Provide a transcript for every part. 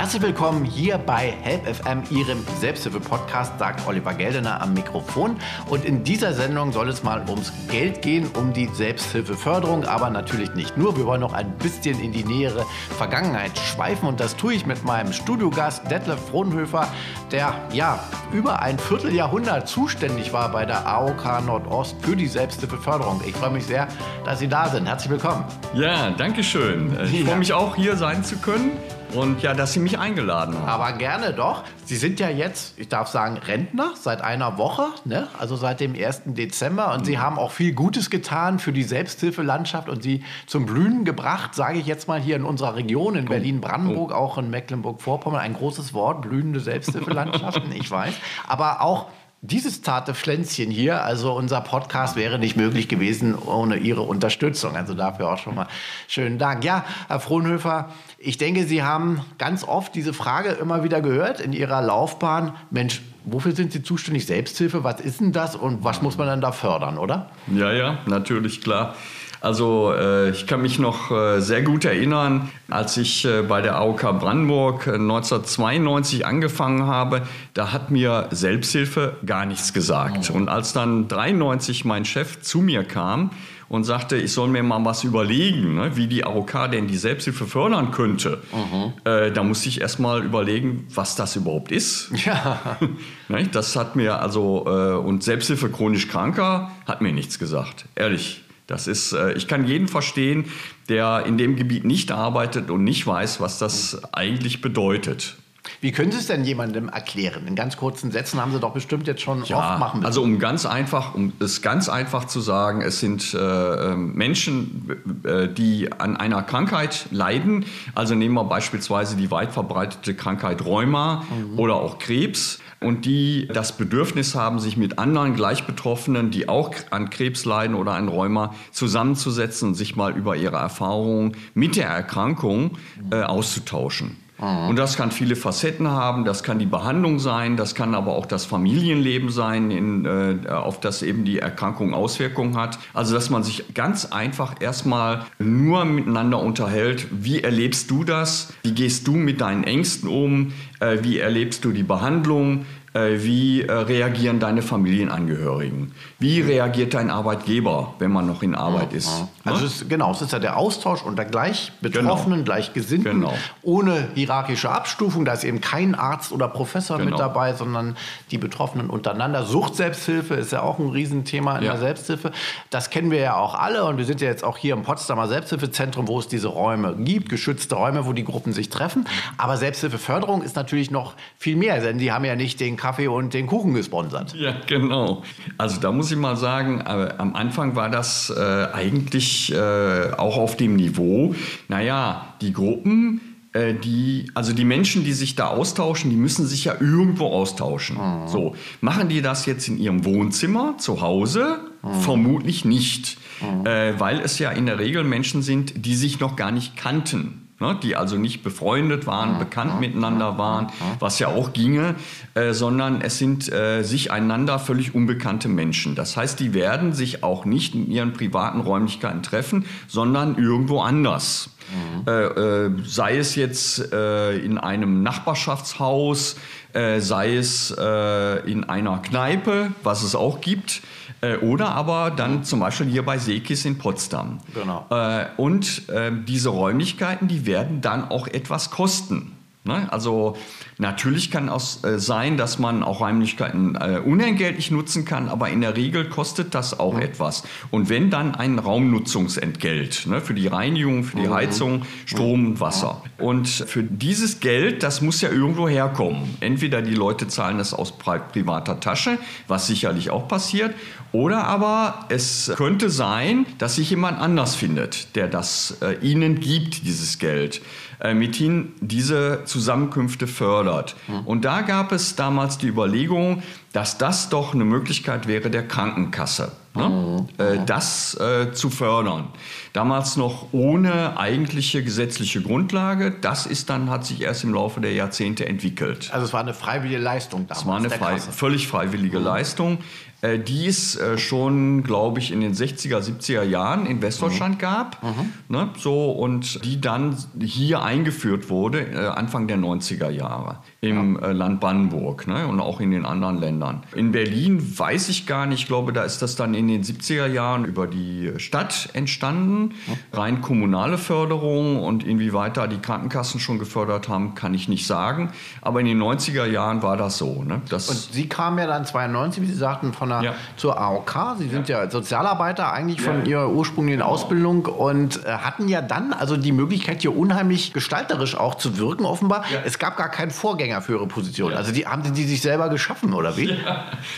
Herzlich willkommen hier bei Help FM, Ihrem Selbsthilfe-Podcast, sagt Oliver Geldener am Mikrofon. Und in dieser Sendung soll es mal ums Geld gehen, um die Selbsthilfeförderung, aber natürlich nicht nur. Wir wollen noch ein bisschen in die nähere Vergangenheit schweifen und das tue ich mit meinem Studiogast Detlef Frohnhöfer, der ja über ein Vierteljahrhundert zuständig war bei der AOK Nordost für die Selbsthilfeförderung. Ich freue mich sehr, dass Sie da sind. Herzlich willkommen. Ja, danke schön. Ich ja. freue mich auch, hier sein zu können. Und ja, dass Sie mich eingeladen haben. Aber gerne doch. Sie sind ja jetzt, ich darf sagen, Rentner seit einer Woche, ne? also seit dem 1. Dezember. Und mhm. Sie haben auch viel Gutes getan für die Selbsthilfelandschaft und sie zum Blühen gebracht, sage ich jetzt mal hier in unserer Region, in oh. Berlin-Brandenburg, oh. auch in Mecklenburg-Vorpommern. Ein großes Wort, blühende Selbsthilfelandschaften, ich weiß. Aber auch dieses zarte Pflänzchen hier, also unser Podcast wäre nicht möglich gewesen ohne Ihre Unterstützung. Also dafür auch schon mal schönen Dank. Ja, Herr Frohnhöfer, ich denke, Sie haben ganz oft diese Frage immer wieder gehört in Ihrer Laufbahn. Mensch, wofür sind Sie zuständig? Selbsthilfe, was ist denn das und was muss man dann da fördern, oder? Ja, ja, natürlich, klar. Also äh, ich kann mich noch äh, sehr gut erinnern, als ich äh, bei der AOK Brandenburg 1992 angefangen habe, da hat mir Selbsthilfe gar nichts gesagt. Oh. Und als dann 93 mein Chef zu mir kam und sagte, ich soll mir mal was überlegen, ne, wie die AOK denn die Selbsthilfe fördern könnte. Mhm. Äh, da musste ich erst mal überlegen, was das überhaupt ist. Ja. ne, das hat mir also, äh, und Selbsthilfe chronisch Kranker hat mir nichts gesagt, ehrlich. Das ist, äh, ich kann jeden verstehen, der in dem Gebiet nicht arbeitet und nicht weiß, was das eigentlich bedeutet. Wie können Sie es denn jemandem erklären? In ganz kurzen Sätzen haben Sie doch bestimmt jetzt schon ja, oft machen müssen. Also um ganz einfach, um es ganz einfach zu sagen, es sind äh, ähm, Menschen, äh, die an einer Krankheit leiden. Also nehmen wir beispielsweise die weit verbreitete Krankheit Rheuma mhm. oder auch Krebs und die das Bedürfnis haben, sich mit anderen Gleichbetroffenen, die auch an Krebs leiden oder an Rheuma, zusammenzusetzen und sich mal über ihre Erfahrungen mit der Erkrankung äh, auszutauschen. Und das kann viele Facetten haben. Das kann die Behandlung sein, das kann aber auch das Familienleben sein, in, äh, auf das eben die Erkrankung Auswirkungen hat. Also dass man sich ganz einfach erstmal nur miteinander unterhält. Wie erlebst du das? Wie gehst du mit deinen Ängsten um? Äh, wie erlebst du die Behandlung? Äh, wie äh, reagieren deine Familienangehörigen? Wie reagiert dein Arbeitgeber, wenn man noch in Arbeit ist? Ne? Also es, genau, es ist ja der Austausch unter gleich Betroffenen, genau. Gleichgesinnten, genau. ohne hierarchische Abstufung. Da ist eben kein Arzt oder Professor genau. mit dabei, sondern die Betroffenen untereinander. Suchtselbsthilfe ist ja auch ein Riesenthema in ja. der Selbsthilfe. Das kennen wir ja auch alle und wir sind ja jetzt auch hier im Potsdamer Selbsthilfezentrum, wo es diese Räume gibt, geschützte Räume, wo die Gruppen sich treffen. Aber Selbsthilfeförderung ist natürlich noch viel mehr, denn die haben ja nicht den Kaffee und den Kuchen gesponsert. Ja, genau. Also da muss ich mal sagen, äh, am Anfang war das äh, eigentlich äh, auch auf dem Niveau, naja, die Gruppen, äh, die, also die Menschen, die sich da austauschen, die müssen sich ja irgendwo austauschen. Mhm. So, machen die das jetzt in ihrem Wohnzimmer, zu Hause? Mhm. Vermutlich nicht, mhm. äh, weil es ja in der Regel Menschen sind, die sich noch gar nicht kannten ne, die also nicht befreundet waren, bekannt miteinander waren, was ja auch ginge, äh, sondern es sind äh, sich einander völlig unbekannte Menschen. Das heißt, die werden sich auch nicht in ihren privaten Räumlichkeiten treffen, sondern irgendwo anders. Mhm. Äh, äh sei es jetzt äh, in einem Nachbarschaftshaus, äh, sei es in einer Kneipe, was es auch gibt, äh, oder aber dann zum Beispiel hier bei Sekis in Potsdam. Genau. Äh, und äh, diese Räumlichkeiten, die werden dann auch etwas kosten. Ne? Also natürlich kann es äh, sein, dass man auch Räumlichkeiten äh, unentgeltlich nutzen kann, aber in der Regel kostet das auch mhm. etwas. Und wenn dann ein Raumnutzungsentgelt ne, für die Reinigung, für die mhm. Heizung, Strom, Wasser. Und für dieses Geld, das muss ja irgendwo herkommen. Entweder die Leute zahlen es aus privater Tasche, was sicherlich auch passiert, oder aber es könnte sein, dass sich jemand anders findet, der das äh, ihnen gibt, dieses Geld, äh, mit ihnen diese Zusammenkünfte fördert. Mhm. Und da gab es damals die Überlegung, dass das doch eine Möglichkeit wäre der Krankenkasse, ne? mhm. äh, das äh, zu fördern. Damals noch ohne eigentliche gesetzliche Grundlage. Das ist dann, hat sich erst im Laufe der Jahrzehnte entwickelt. Also es war eine freiwillige Leistung damals. Es war eine frei, völlig freiwillige mhm. Leistung. Äh, die es äh, schon, glaube ich, in den 60er, 70er Jahren in Westdeutschland Mhm. gab. Ne? So, und die dann hier eingeführt wurde, äh, Anfang der 90er Jahre im äh, Land Brandenburg ne? und auch in den anderen Ländern. In Berlin weiß ich gar nicht, ich glaube, da ist das dann in den 70er Jahren über die Stadt entstanden. Rein kommunale Förderung und inwieweit da die Krankenkassen schon gefördert haben, kann ich nicht sagen. Aber in den 90er Jahren war das so. Ne? Das Und Sie kamen ja dann 92, wie Sie sagten, von der, Ja. zur AOK. Sie sind ja, Sozialarbeiter eigentlich von Ihrer ursprünglichen Ausbildung und äh, hatten ja dann also die Möglichkeit, hier unheimlich gestalterisch auch zu wirken, offenbar. Es gab gar keinen Vorgänger für Ihre Position. Also die haben Sie die sich selber geschaffen, oder wie?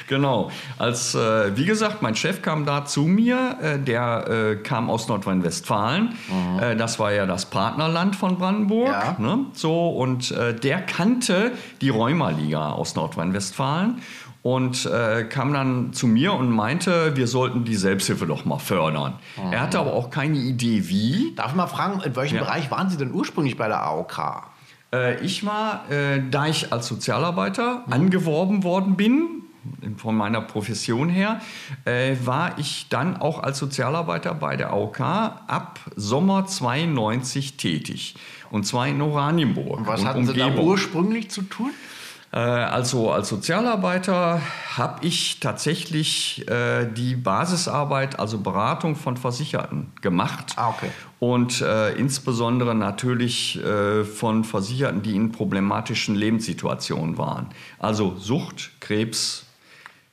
Genau. Als, äh, wie gesagt, mein Chef kam da zu mir, äh, der äh, kam aus Nordrhein-Westfalen. Äh, das war ja das Partnerland von Brandenburg. Ne? So, und äh, der kannte die Rheuma-Liga aus Nordrhein-Westfalen und äh, kam dann zu mir und meinte, wir sollten die Selbsthilfe doch mal fördern. Er hatte aber auch keine Idee, wie. Darf ich mal fragen, in welchem Ja. Bereich waren Sie denn ursprünglich bei der AOK? Äh, ich war, äh, da ich als Sozialarbeiter angeworben worden bin, von meiner Profession her, äh, war ich dann auch als Sozialarbeiter bei der AOK ab Sommer 92 tätig. Und zwar in Oranienburg. Und was und hatten Sie da ursprünglich zu tun? Äh, also als Sozialarbeiter habe ich tatsächlich äh, die Basisarbeit, also Beratung von Versicherten gemacht. Ah, okay. Und äh, insbesondere natürlich äh, von Versicherten, die in problematischen Lebenssituationen waren. Also Sucht, Krebs,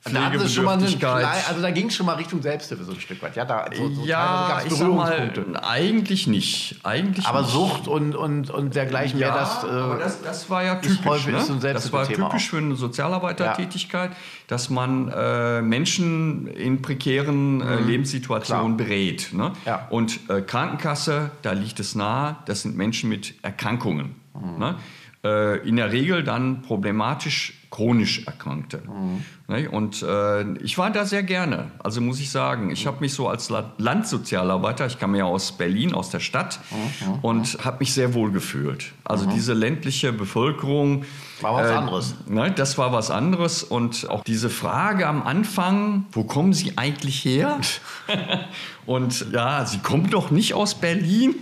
Da hatten Sie schon mal einen kleinen, also da ging es schon mal Richtung Selbsthilfe so ein Stück weit. Ja, da so, so ja, ich sag mal, eigentlich nicht. Eigentlich Aber nicht. Sucht und, und, und dergleichen wäre das. Äh, aber das, das war ja typisch. häufig- ne? so das war typisch für eine Sozialarbeitertätigkeit, dass man äh, Menschen in prekären äh, Lebenssituationen berät. Ne? Mhm. Ja. Und äh, Krankenkasse, da liegt es nahe, das sind Menschen mit Erkrankungen. Mhm. Ne? Äh, in der Regel dann problematisch chronisch Erkrankte. Mhm. Und äh, ich war da sehr gerne. Also muss ich sagen, ich habe mich so als La Landsozialarbeiter, ich kam ja aus Berlin, aus der Stadt, Mhm. und habe mich sehr wohl gefühlt. Also diese ländliche Bevölkerung. War was anderes. Ne, das war was anderes. Und auch diese Frage am Anfang, wo kommen Sie eigentlich her? und ja, Sie kommen doch nicht aus Berlin.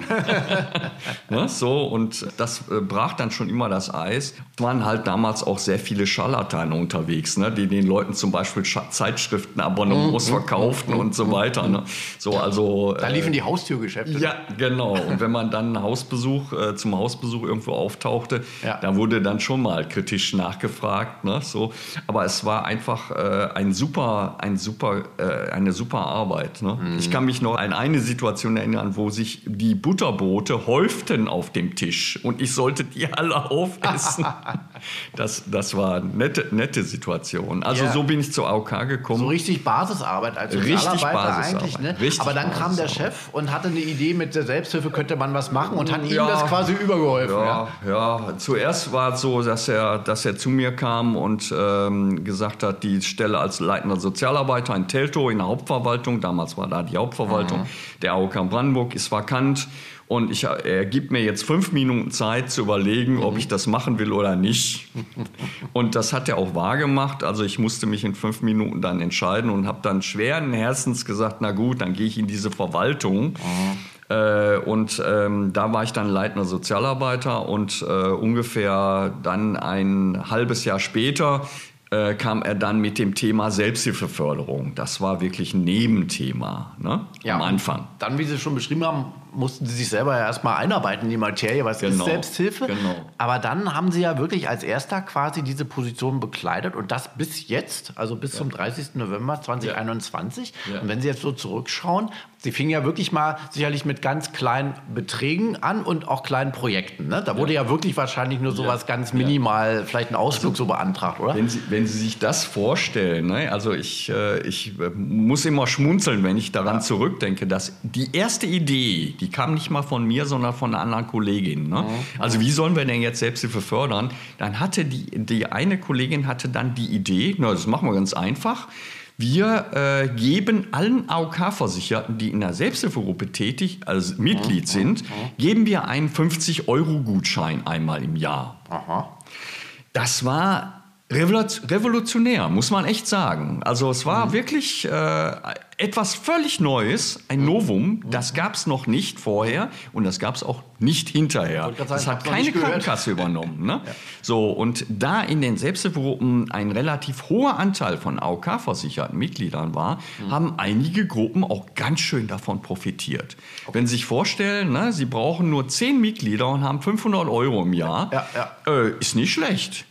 ne, so, und das äh, brach dann schon immer das Eis. Es waren halt damals auch sehr viele Scharlatane unterwegs, ne, die den Leuten zum Beispiel Zeitschriftenabonnements verkauften und so weiter. Ne. So, also, da liefen die Haustürgeschäfte. ja, genau. Und wenn man dann Hausbesuch, äh, zum Hausbesuch irgendwo auftauchte, Ja. da wurde dann schon mal kritisch nachgefragt. Ne? So. Aber es war einfach äh, ein super, ein super, äh, eine super Arbeit. Ne? Mhm. Ich kann mich noch an eine Situation erinnern, wo sich die Butterbrote häuften auf dem Tisch und ich sollte die alle aufessen. das, das war eine nette, nette Situation. Also Ja. so bin ich zur AOK gekommen. So richtig Basisarbeit als Richtig Basisarbeit. eigentlich. Ne? Richtig Aber dann kam der. Chef und hatte eine Idee, mit der Selbsthilfe könnte man was machen und hat ihm Ja. das quasi übergeholfen. Ja. Ja, ja, zuerst war es so, dass er, dass er zu mir kam und ähm, gesagt hat, die Stelle als leitender Sozialarbeiter in Teltow in der Hauptverwaltung, damals war da die Hauptverwaltung der AOK Brandenburg, ist vakant. Und ich, er gibt mir jetzt fünf Minuten Zeit zu überlegen, ob ich das machen will oder nicht. Und das hat er auch wahrgemacht. Also ich musste mich in fünf Minuten dann entscheiden und habe dann schweren Herzens gesagt, na gut, dann gehe ich in diese Verwaltung. Äh, und ähm, da war ich dann leitender Sozialarbeiter und äh, ungefähr dann ein halbes Jahr später äh, kam er dann mit dem Thema Selbsthilfeförderung. Das war wirklich ein Nebenthema ne? am Anfang. Dann, wie Sie schon beschrieben haben, mussten Sie sich selber ja erstmal einarbeiten in die Materie, was ist Genau, Selbsthilfe. genau. Aber dann haben Sie ja wirklich als erster quasi diese Position bekleidet und das bis jetzt, also bis zum 30. November 2021. Ja. Und wenn Sie jetzt so zurückschauen, Sie fingen ja wirklich mal sicherlich mit ganz kleinen Beträgen an und auch kleinen Projekten. Ne? Da wurde ja. wirklich wahrscheinlich nur sowas ganz minimal, vielleicht ein Ausflug so beantragt, oder? Wenn Sie, wenn Sie sich das vorstellen, ne? also ich, äh, ich äh, muss immer schmunzeln, wenn ich daran zurückdenke, dass die erste Idee, die kam nicht mal von mir, sondern von einer anderen Kollegin. Ne? Also wie sollen wir denn jetzt Selbsthilfe fördern? Dann hatte die, die eine Kollegin hatte dann die Idee, na, das machen wir ganz einfach. Wir äh, geben allen AOK-Versicherten, die in der Selbsthilfegruppe tätig, also Mitglied sind, geben wir einen 50-Euro-Gutschein einmal im Jahr. Aha. Das war revolutionär, muss man echt sagen. Also es war mhm. wirklich äh, etwas völlig Neues, ein Novum. Das gab es noch nicht vorher und das gab es auch nicht hinterher. Sagen, das hat keine Krankenkasse übernommen. Ne? ja. So, und da in den Selbsthilfegruppen ein relativ hoher Anteil von AOK-versicherten Mitgliedern war, mhm. haben einige Gruppen auch ganz schön davon profitiert. Okay. Wenn Sie sich vorstellen, ne, Sie brauchen nur zehn Mitglieder und haben 500 Euro im Jahr, ja, ja. Äh, ist nicht schlecht.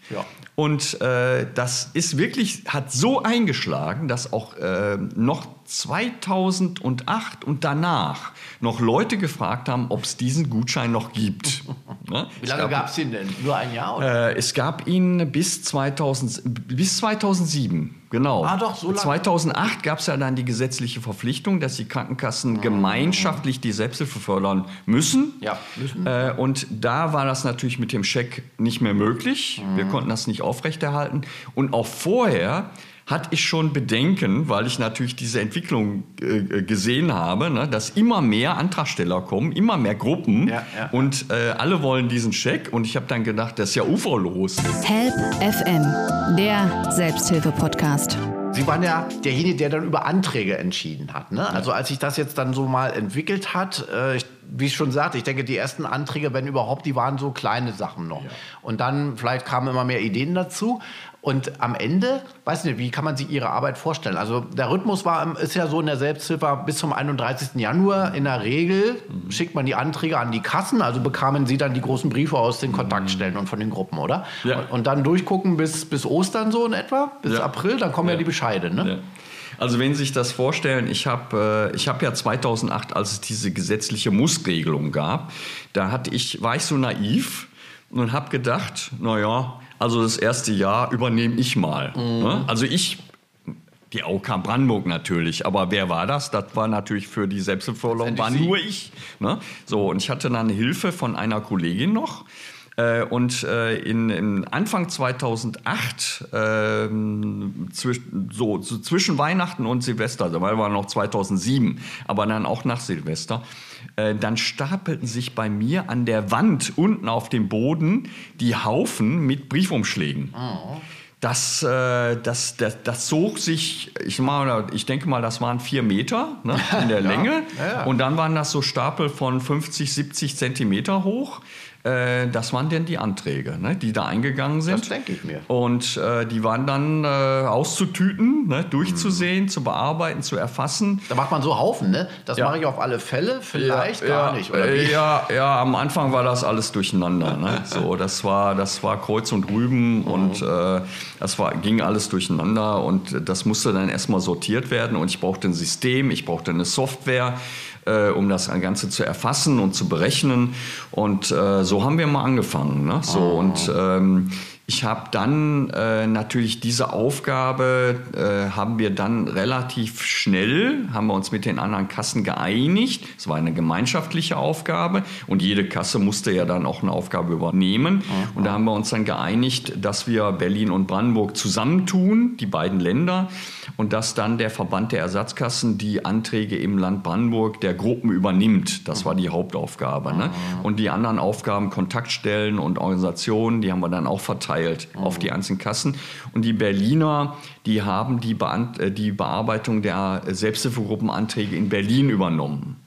Und äh, das ist wirklich, hat so eingeschlagen, dass auch äh, noch 2008 und danach noch Leute gefragt haben, ob es diesen Gutschein noch gibt. ne? Wie lange gab es ihn denn? Nur ein Jahr? Oder? Äh, es gab ihn bis, 2000, bis 2007. Genau. Ah, doch, so lange. 2008 gab es ja dann die gesetzliche Verpflichtung, dass die Krankenkassen mhm. gemeinschaftlich die Selbsthilfe fördern müssen. Ja, müssen. Äh, und da war das natürlich mit dem Scheck nicht mehr möglich. Mhm. Wir konnten das nicht aufrechterhalten. Und auch vorher hatte ich schon Bedenken, weil ich natürlich diese Entwicklung äh, gesehen habe, ne, dass immer mehr Antragsteller kommen, immer mehr Gruppen ja, ja. und äh, alle wollen diesen Scheck und ich habe dann gedacht, das ist ja uferlos. Help FM, der Selbsthilfe-Podcast. Sie waren ja derjenige, der dann über Anträge entschieden hat. Ne? Also als sich das jetzt dann so mal entwickelt hat, äh, ich, wie ich schon sagte, ich denke, die ersten Anträge, wenn überhaupt, die waren so kleine Sachen noch. Ja. Und dann vielleicht kamen immer mehr Ideen dazu. Und am Ende, weiß nicht, wie kann man sich Ihre Arbeit vorstellen? Also der Rhythmus war, ist ja so in der Selbsthilfe bis zum 31. Januar. In der Regel mhm. schickt man die Anträge an die Kassen, also bekamen Sie dann die großen Briefe aus den Kontaktstellen mhm. und von den Gruppen, oder? Ja. Und, und, dann durchgucken bis, bis Ostern so in etwa, bis ja. April, dann kommen ja, ja die Bescheide, ne? Also wenn Sie sich das vorstellen, ich habe äh, hab ja 2008, als es diese gesetzliche Mussregelung gab, da hatte ich, war ich so naiv und habe gedacht, naja, also das erste Jahr übernehme ich mal. Mhm. Ne? Also ich die AOK Brandenburg natürlich, aber wer war das? Das war natürlich für die Selbstverfolgung, war nur ich. Ne? So, und ich hatte dann Hilfe von einer Kollegin noch. Äh, und äh, in, in, Anfang 2008, äh, zwisch, so, so, zwischen Weihnachten und Silvester, dabei war noch 2007, aber dann auch nach Silvester, äh, dann stapelten sich bei mir an der Wand unten auf dem Boden die Haufen mit Briefumschlägen. Oh. Das, äh, das, das, das zog sich, ich, mal, ich denke mal, das waren vier Meter ne, in der Länge. Ja, ja. Und dann waren das so Stapel von 50, 70 Zentimeter hoch. Äh, das waren denn die Anträge, ne, die da eingegangen sind. Das denke ich mir. Und äh, die waren dann äh, auszutüten, ne, durchzusehen, mhm. zu bearbeiten, zu erfassen. Da macht man so Haufen, ne? Das ja. mache ich auf alle Fälle, vielleicht ja, gar nicht. Oder wie? Ja, ja, am Anfang war das alles durcheinander. ne? So, das war, das war Kreuz und Rüben mhm. und äh, das war, ging alles durcheinander und das musste dann erstmal sortiert werden und ich brauchte ein System, ich brauchte eine Software äh, um das Ganze zu erfassen und zu berechnen. Und äh, so haben wir mal angefangen. Ne? So, oh. Und ähm, ich habe dann äh, natürlich diese Aufgabe, äh, haben wir dann relativ schnell, haben wir uns mit den anderen Kassen geeinigt. Es war eine gemeinschaftliche Aufgabe und jede Kasse musste ja dann auch eine Aufgabe übernehmen. Mhm. Und da haben wir uns dann geeinigt, dass wir Berlin und Brandenburg zusammentun, die beiden Länder, und dass dann der Verband der Ersatzkassen die Anträge im Land Brandenburg der Gruppen übernimmt. Das war die Hauptaufgabe. Ne? Und die anderen Aufgaben, Kontaktstellen und Organisationen, die haben wir dann auch verteilt verteilt mhm. auf die einzelnen Kassen. Und die Berliner, die haben die, Beant äh, die Bearbeitung der Selbsthilfegruppenanträge in Berlin übernommen.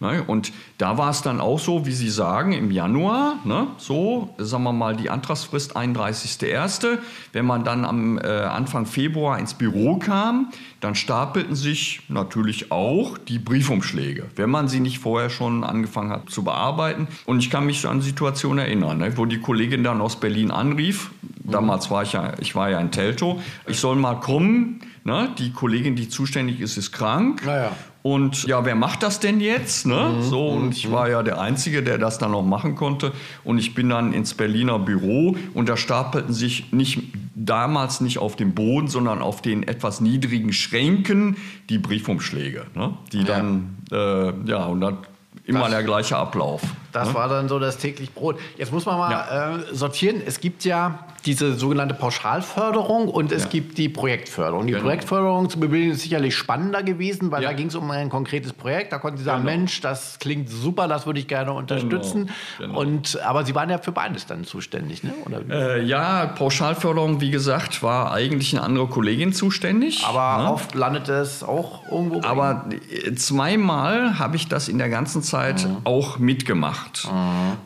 Ne? Und da war es dann auch so, wie Sie sagen, im Januar, ne? so, sagen wir mal, die Antragsfrist 31.01. Wenn man dann am äh, Anfang Februar ins Büro kam, dann stapelten sich natürlich auch die Briefumschläge, wenn man sie nicht vorher schon angefangen hat zu bearbeiten. Und ich kann mich an Situationen erinnern, ne? wo die Kollegin dann aus Berlin anrief. Damals war ich ja, ich war ja in Telto. Ich soll mal kommen. Ne? Die Kollegin, die zuständig ist, ist krank. Naja. Und ja, wer macht das denn jetzt? Ne? Mhm. So, und ich war ja der Einzige, der das dann noch machen konnte. Und ich bin dann ins Berliner Büro und da stapelten sich nicht damals nicht auf dem Boden, sondern auf den etwas niedrigen Schränken die Briefumschläge. Ne? Die dann, ja, äh, ja und dann immer das, der gleiche Ablauf. Das ne? war dann so das täglich Brot. Jetzt muss man mal Ja. äh, sortieren. Es gibt ja diese sogenannte Pauschalförderung und es Ja. gibt die Projektförderung. Die Genau. Projektförderung zu bewilligen ist sicherlich spannender gewesen, weil Ja. da ging es um ein konkretes Projekt. Da konnten Sie sagen, Genau. Mensch, das klingt super, das würde ich gerne unterstützen. genau. Und, aber Sie waren ja für beides dann zuständig, ne? Äh, ja, Pauschalförderung, wie gesagt, war eigentlich eine andere Kollegin zuständig. aber ne? oft landet es auch irgendwo. bei. Aber äh, zweimal habe ich das in der ganzen Zeit Mhm. auch mitgemacht.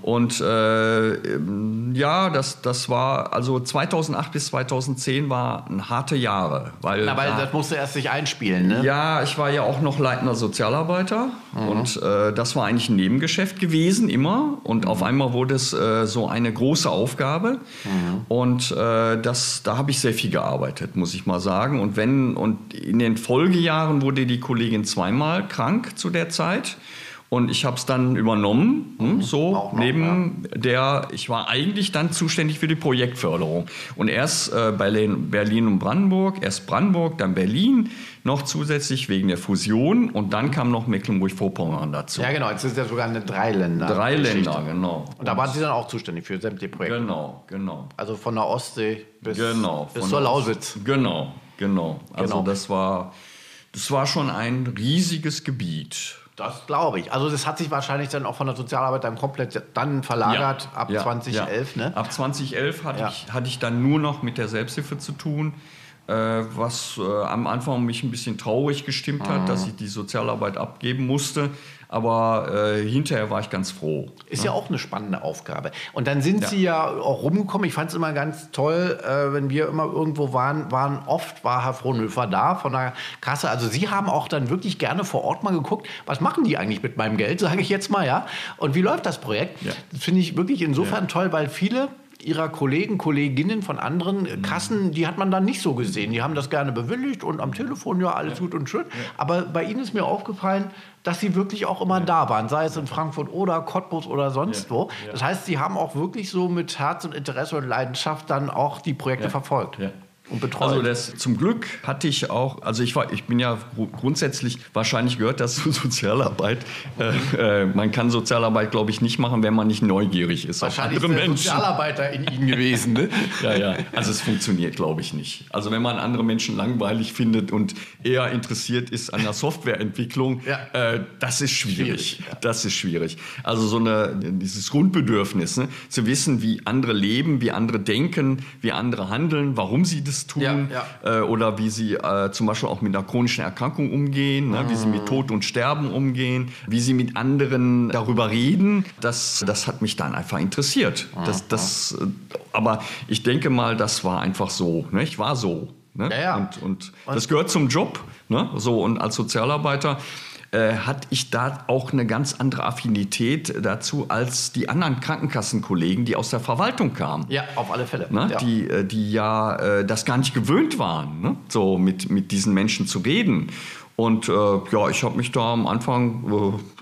Und äh, ähm, ja, das, das war, also 2008 bis 2010 waren harte Jahre. Weil, Na, weil da- das musste erst sich einspielen, ne? ja, ich war ja auch noch leitender Sozialarbeiter und äh, das war eigentlich ein Nebengeschäft gewesen, immer. Und auf einmal wurde es äh, so eine große Aufgabe. Und äh, das, da habe ich sehr viel gearbeitet, muss ich mal sagen. Und wenn, und in den Folgejahren wurde die Kollegin zweimal krank zu der Zeit. Und ich habe es dann übernommen, hm, so Auch noch, neben der, ich war eigentlich dann zuständig für die Projektförderung. Und erst äh, Berlin, Berlin und Brandenburg, erst Brandenburg, dann Berlin, noch zusätzlich wegen der Fusion. Und dann kam noch Mecklenburg-Vorpommern dazu. Ja, genau. Jetzt ist ja sogar eine Dreiländer. Drei. Länder, genau. Und da waren Sie dann auch zuständig für sämtliche Projekte. Genau, genau. Also von der Ostsee bis, Genau. bis zur Lausitz. Genau, genau. Also Genau. das war, das war schon ein riesiges Gebiet. Das glaube ich. Also das hat sich wahrscheinlich dann auch von der Sozialarbeit dann komplett dann verlagert ab ja, 2011, ja. ne? Ab 2011 hatte, Ja. ich, hatte ich dann nur noch mit der Selbsthilfe zu tun, äh, was äh, am Anfang mich ein bisschen traurig gestimmt hat, Mhm. dass ich die Sozialarbeit abgeben musste. Aber äh, hinterher war ich ganz froh. Ist ja auch eine spannende Aufgabe. Und dann sind Ja. Sie ja auch rumgekommen. Ich fand es immer ganz toll, äh, wenn wir immer irgendwo waren, waren oft war Herr Frohnhöfer da von der Kasse. Also Sie haben auch dann wirklich gerne vor Ort mal geguckt, was machen die eigentlich mit meinem Geld, sage ich jetzt mal, ja? Und wie läuft das Projekt? Ja. Das finde ich wirklich insofern toll, weil viele ihrer Kollegen, Kolleginnen von anderen Mhm. Kassen, die hat man dann nicht so gesehen. Die haben das gerne bewilligt und am Telefon, ja, alles gut und schön. Aber bei Ihnen ist mir aufgefallen, dass Sie wirklich auch immer da waren, sei es in Frankfurt oder Cottbus oder sonst Ja. wo. Ja. Das heißt, Sie haben auch wirklich so mit Herz und Interesse und Leidenschaft dann auch die Projekte verfolgt Ja. Und betreut. Also das, zum Glück hatte ich auch, also ich war, ich bin ja gru- grundsätzlich, wahrscheinlich gehört das zu Sozialarbeit. Äh, äh, man kann Sozialarbeit, glaube ich, nicht machen, wenn man nicht neugierig ist Wahrscheinlich auf ist andere der Menschen. Sozialarbeiter in Ihnen gewesen, ne? Ja, ja. Also es funktioniert, glaube ich, nicht. Also wenn man andere Menschen langweilig findet und eher interessiert ist an der Softwareentwicklung, Ja. äh, das ist schwierig. Schwierig, ja. Das ist schwierig. Also so eine, dieses Grundbedürfnis, ne? zu wissen, wie andere leben, wie andere denken, wie andere handeln, warum sie das tun Ja, Äh, oder wie sie äh, zum Beispiel auch mit einer chronischen Erkrankung umgehen, ne? wie sie mit Tod und Sterben umgehen, wie sie mit anderen darüber reden. Das, das hat mich dann einfach interessiert. Das, das, äh, aber ich denke mal, das war einfach so. Ne? Ich war so. Ne? Ja, ja. Und, und das gehört zum Job. Ne? So, und als Sozialarbeiter äh, hatte ich da auch eine ganz andere Affinität dazu als die anderen Krankenkassenkollegen, die aus der Verwaltung kamen. Ja, auf alle Fälle. Ne? Ja. Die, äh, die ja äh, das gar nicht gewöhnt waren, ne? so mit, mit diesen Menschen zu reden. Und äh, ja, ich habe mich da am Anfang,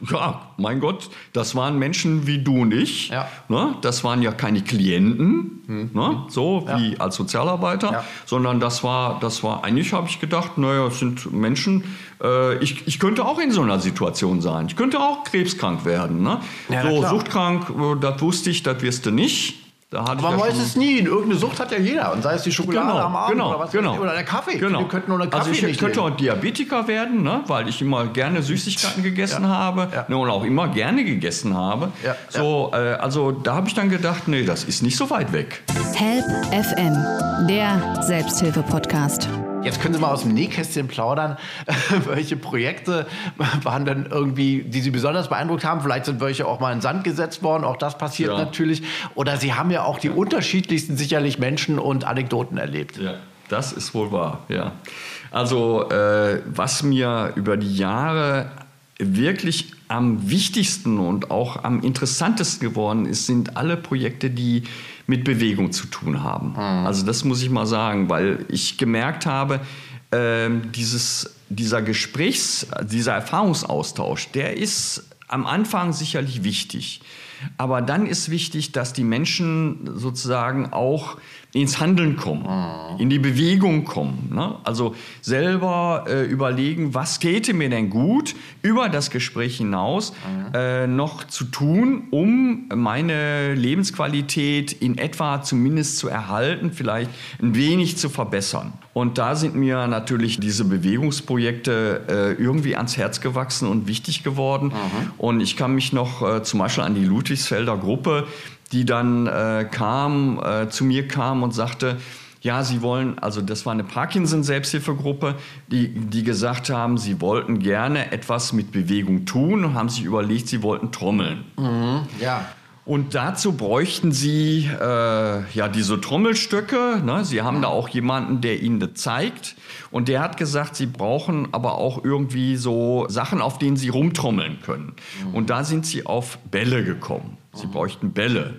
äh, ja, mein Gott, das waren Menschen wie du und ich. Ja. Ne? Das waren ja keine Klienten, ne? so wie als Sozialarbeiter, Ja. sondern das war, das war eigentlich habe ich gedacht, naja, es sind Menschen, äh, ich, ich könnte auch in so einer Situation sein. Ich könnte auch krebskrank werden. Ne? Ja, so, suchtkrank, äh, das wusste ich, das wirst du nicht. Da hatte Aber man ja weiß es nie. Irgendeine Sucht hat ja jeder. Und sei es die Schokolade Genau, am Abend genau, oder was genau. oder der Kaffee. Genau. Viele könnten ohne Kaffee also ich nicht könnte leben. auch Diabetiker werden, ne, weil ich immer gerne Süßigkeiten gegessen habe ja. Ne, und auch immer gerne gegessen habe. Ja, So, äh, also da habe ich dann gedacht, nee, das ist nicht so weit weg. Help FM, der Selbsthilfe-Podcast. Jetzt können Sie mal aus dem Nähkästchen plaudern. welche Projekte waren denn irgendwie, die Sie besonders beeindruckt haben? Vielleicht sind welche auch mal in Sand gesetzt worden. Auch das passiert Ja. natürlich. Oder Sie haben ja auch die unterschiedlichsten sicherlich Menschen und Anekdoten erlebt. Ja, das ist wohl wahr, ja. Also, äh, was mir über die Jahre wirklich am wichtigsten und auch am interessantesten geworden ist, sind alle Projekte, die mit Bewegung zu tun haben. Also das muss ich mal sagen, weil ich gemerkt habe, ähm, dieses, dieser Gesprächs-, dieser Erfahrungsaustausch, der ist am Anfang sicherlich wichtig. Aber dann ist wichtig, dass die Menschen sozusagen auch ins Handeln kommen, in die Bewegung kommen. Ne? Also selber äh, überlegen, was täte mir denn gut, über das Gespräch hinaus äh, noch zu tun, um meine Lebensqualität in etwa zumindest zu erhalten, vielleicht ein wenig zu verbessern. Und da sind mir natürlich diese Bewegungsprojekte äh, irgendwie ans Herz gewachsen und wichtig geworden. Und ich kann mich noch äh, zum Beispiel an die Ludwigsfelder Gruppe, die dann äh, kam, äh, zu mir kam und sagte, ja, sie wollen, also das war eine Parkinson-Selbsthilfegruppe, die, die gesagt haben, sie wollten gerne etwas mit Bewegung tun und haben sich überlegt, sie wollten trommeln. Ja. Und dazu bräuchten Sie äh, ja diese Trommelstöcke. Ne? Sie haben da auch jemanden, der Ihnen das zeigt. Und der hat gesagt, Sie brauchen aber auch irgendwie so Sachen, auf denen Sie rumtrommeln können. Und da sind Sie auf Bälle gekommen. Sie bräuchten Bälle.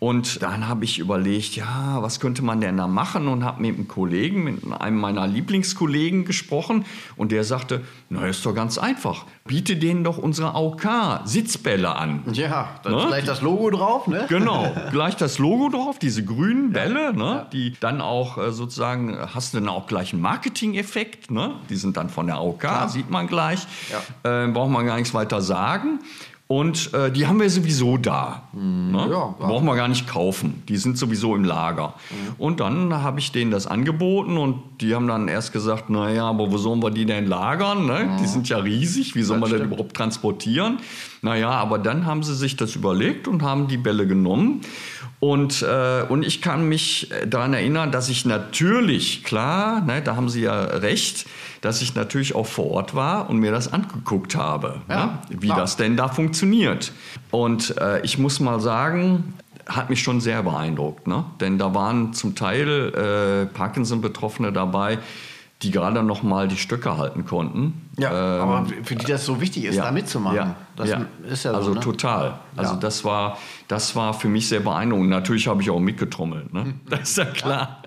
Und dann habe ich überlegt, ja, was könnte man denn da machen? Und habe mit einem Kollegen, mit einem meiner Lieblingskollegen gesprochen. Und der sagte, na, ist doch ganz einfach. Biete denen doch unsere AOK-Sitzbälle an. Ja, dann Ne? ist gleich das Logo drauf, ne? Genau, gleich das Logo drauf, diese grünen Bälle, ne, die dann auch äh, sozusagen, hast du dann auch gleich einen Marketing-Effekt, ne? die sind dann von der AOK, sieht man gleich, äh, braucht man gar nichts weiter sagen. Und äh, die haben wir sowieso da. Ne? ja. Brauchen wir gar nicht kaufen. Die sind sowieso im Lager. Und dann habe ich denen das angeboten und die haben dann erst gesagt, naja, aber wo sollen wir die denn lagern? Ne? Die sind ja riesig, wie soll man denn überhaupt transportieren? Naja, aber dann haben sie sich das überlegt und haben die Bälle genommen. Und, äh, und ich kann mich daran erinnern, dass ich natürlich, klar, ne, da haben Sie ja recht, dass ich natürlich auch vor Ort war und mir das angeguckt habe, Ja, ne, wie klar. das denn da funktioniert. Und äh, ich muss mal sagen, hat mich schon sehr beeindruckt, ne? denn da waren zum Teil äh, Parkinson-Betroffene dabei, die gerade noch mal die Stöcke halten konnten. Ja, Ähm, aber für die das so wichtig ist, da mitzumachen. ja, das ja. ist ja also so. Ne? total. Also Ja. das war, das war für mich sehr beeindruckend. Natürlich habe ich auch mitgetrommelt, Hm. ne? Das ist ja klar.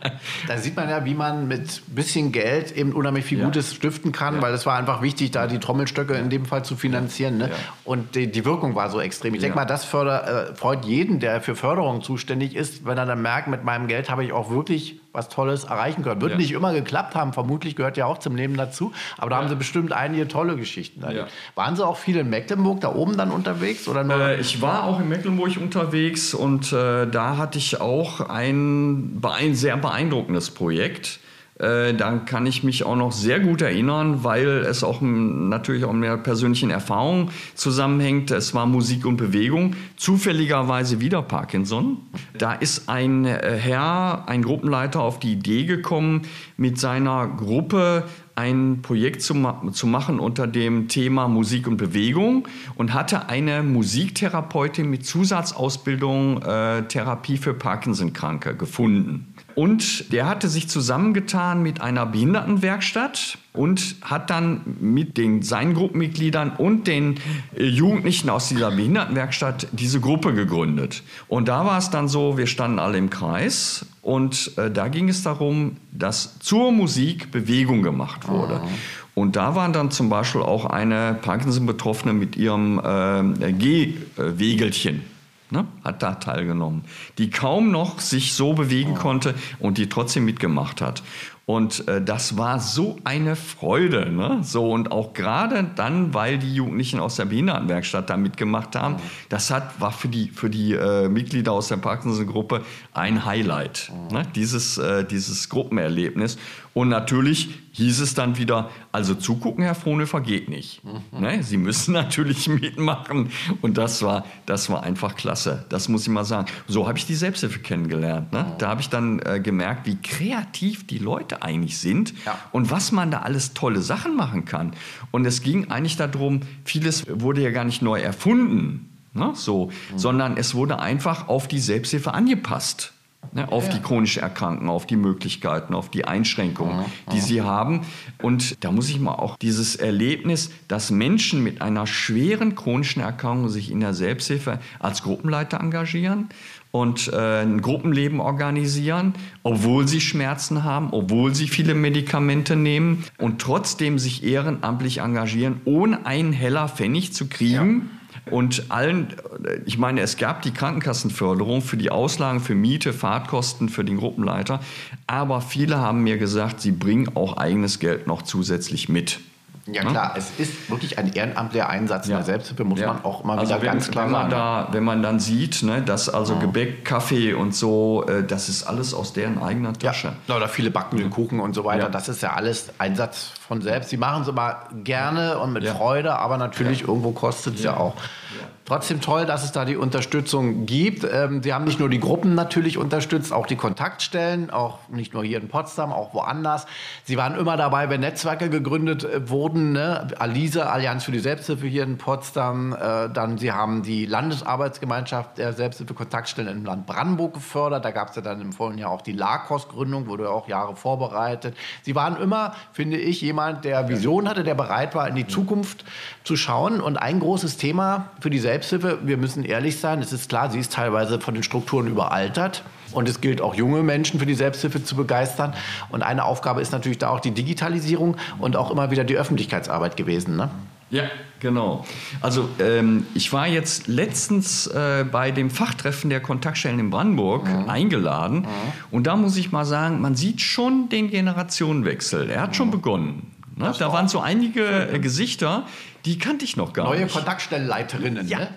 Da sieht man ja, wie man mit bisschen Geld eben unheimlich viel Ja. Gutes stiften kann, weil es war einfach wichtig, da die Trommelstöcke in dem Fall zu finanzieren. Ne? Ja. Und die, die Wirkung war so extrem. Ich denke Ja. mal, das förder, äh, freut jeden, der für Förderung zuständig ist, wenn er dann merkt, mit meinem Geld habe ich auch wirklich was Tolles erreichen können. Wird Ja. nicht immer geklappt haben, vermutlich gehört ja auch zum Leben dazu, aber da haben sie bestimmt einige tolle Geschichten. erlebt. Waren sie auch viel in Mecklenburg da oben dann unterwegs? Oder nur? Äh, ich war auch in Mecklenburg unterwegs und äh, da hatte ich auch ein, ein sehr beeindruckendes Projekt. Äh, da kann ich mich auch noch sehr gut erinnern, weil es auch natürlich auch mit einer persönlichen Erfahrung zusammenhängt. Es war Musik und Bewegung, zufälligerweise wieder Parkinson. Da ist ein äh, Herr, ein Gruppenleiter auf die Idee gekommen, mit seiner Gruppe ein Projekt zu, ma zu machen unter dem Thema Musik und Bewegung und hatte eine Musiktherapeutin mit Zusatzausbildung äh, Therapie für Parkinson-Kranke gefunden. Und der hatte sich zusammengetan mit einer Behindertenwerkstatt und hat dann mit den, seinen Gruppenmitgliedern und den äh, Jugendlichen aus dieser Behindertenwerkstatt diese Gruppe gegründet. Und da war es dann so, wir standen alle im Kreis und äh, da ging es darum, dass zur Musik Bewegung gemacht wurde. Und da waren dann zum Beispiel auch eine Parkinson-Betroffene mit ihrem äh, Gehwegelchen. Ne, hat da teilgenommen, die kaum noch sich so bewegen konnte und die trotzdem mitgemacht hat. Und äh, das war so eine Freude. Ne? So, und auch gerade dann, weil die Jugendlichen aus der Behindertenwerkstatt da mitgemacht haben, das hat, war für die, für die äh, Mitglieder aus der Parkinson-Gruppe ein Highlight. Ne? Dieses, äh, dieses Gruppenerlebnis. Und natürlich hieß es dann wieder, also zugucken, Herr Frohnefer, geht nicht. Ne? Sie müssen natürlich mitmachen. Und das war, das war einfach klasse. Das muss ich mal sagen. So habe ich die Selbsthilfe kennengelernt. Ne? Da habe ich dann äh, gemerkt, wie kreativ die Leute eigentlich sind Ja. und was man da alles tolle Sachen machen kann. Und es ging eigentlich darum, vieles wurde ja gar nicht neu erfunden, ne? so, sondern es wurde einfach auf die Selbsthilfe angepasst. Ne, auf die chronisch Erkrankten, auf die Möglichkeiten, auf die Einschränkungen, die sie haben. Und da muss ich mal auch dieses Erlebnis, dass Menschen mit einer schweren chronischen Erkrankung sich in der Selbsthilfe als Gruppenleiter engagieren und äh, ein Gruppenleben organisieren, obwohl sie Schmerzen haben, obwohl sie viele Medikamente nehmen und trotzdem sich ehrenamtlich engagieren, ohne einen Heller Pfennig zu kriegen. Und allen, ich meine, es gab die Krankenkassenförderung für die Auslagen, für Miete, Fahrtkosten für den Gruppenleiter. Aber viele haben mir gesagt, sie bringen auch eigenes Geld noch zusätzlich mit. Ja klar, es ist wirklich ein ehrenamtlicher Einsatz Ja. in der Selbsthilfe, muss Ja. man auch mal also wieder wenn, ganz klar wenn man sagen. Da, wenn man dann sieht, ne, dass also Gebäck, Kaffee und so, äh, das ist alles aus deren eigener Tasche. Ja, oder viele backen den Kuchen und so weiter. Ja. Das ist ja alles Einsatz von selbst. Sie machen es immer gerne und mit Ja. Freude, aber natürlich irgendwo kostet es ja. auch. Trotzdem toll, dass es da die Unterstützung gibt. Ähm, Sie haben nicht nur die Gruppen natürlich unterstützt, auch die Kontaktstellen, auch nicht nur hier in Potsdam, auch woanders. Sie waren immer dabei, wenn Netzwerke gegründet äh, wurden. Ne? Alisa, Allianz für die Selbsthilfe hier in Potsdam. Äh, dann Sie haben die Landesarbeitsgemeinschaft der Selbsthilfe-Kontaktstellen im Land Brandenburg gefördert. Da gab es ja dann im vorigen Jahr auch die LACOS-Gründung, wurde ja auch Jahre vorbereitet. Sie waren immer, finde ich, jemand, der Vision hatte, der bereit war, in die Zukunft zu schauen. Und ein großes Thema für die Selbsthilfe, wir müssen ehrlich sein, es ist klar, sie ist teilweise von den Strukturen überaltert. Und es gilt auch junge Menschen für die Selbsthilfe zu begeistern. Und eine Aufgabe ist natürlich da auch die Digitalisierung und auch immer wieder die Öffentlichkeitsarbeit gewesen. Ne? Ja, genau. Also ähm, ich war jetzt letztens äh, bei dem Fachtreffen der Kontaktstellen in Brandenburg eingeladen und da muss ich mal sagen, man sieht schon den Generationenwechsel. Er hat schon begonnen. Ne? Da waren so einige äh, Gesichter, die kannte ich noch gar Neue nicht. Kontaktstellenleiterinnen. Ja, ne?